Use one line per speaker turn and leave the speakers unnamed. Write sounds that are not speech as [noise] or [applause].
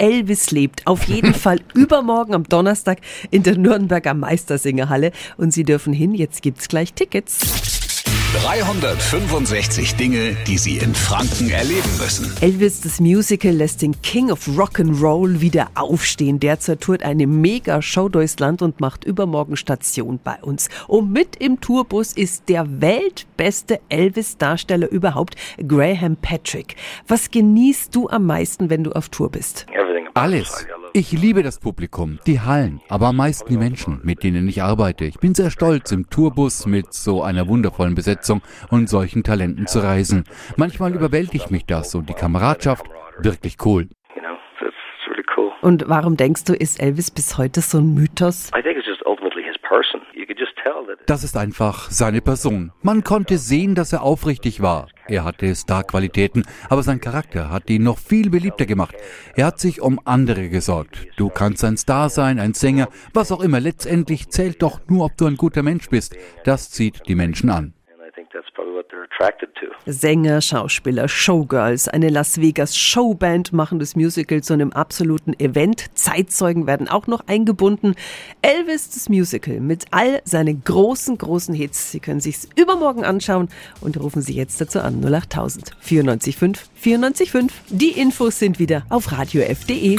Elvis lebt. Auf jeden Fall [laughs] übermorgen am Donnerstag in der Nürnberger Meistersingerhalle. Und Sie dürfen hin, jetzt gibt's gleich Tickets.
365 Dinge, die Sie in Franken erleben müssen.
Elvis, das Musical, lässt den King of Rock'n'Roll wieder aufstehen. Derzeit tourt eine Mega-Show durchs Land und macht übermorgen Station bei uns. Und mit im Tourbus ist der weltbeste Elvis-Darsteller überhaupt, Graham Patrick. Was genießt du am meisten, wenn du auf Tour bist?
Alles. Ich liebe das Publikum, die Hallen, aber am meisten die Menschen, mit denen ich arbeite. Ich bin sehr stolz, im Tourbus mit so einer wundervollen Besetzung und solchen Talenten zu reisen. Manchmal überwältigt mich das und die Kameradschaft wirklich cool.
Und warum denkst du, ist Elvis bis heute so ein Mythos?
Das ist einfach seine Person. Man konnte sehen, dass er aufrichtig war. Er hatte Starqualitäten, aber sein Charakter hat ihn noch viel beliebter gemacht. Er hat sich um andere gesorgt. Du kannst ein Star sein, ein Sänger, was auch immer. Letztendlich zählt doch nur, ob du ein guter Mensch bist. Das zieht die Menschen an.
Sänger, Schauspieler, Showgirls, eine Las Vegas Showband machen das Musical zu einem absoluten Event. Zeitzeugen werden auch noch eingebunden. Elvis das Musical mit all seinen großen, großen Hits. Sie können sich's übermorgen anschauen und rufen Sie jetzt dazu an 08000 945 945. Die Infos sind wieder auf radiof.de.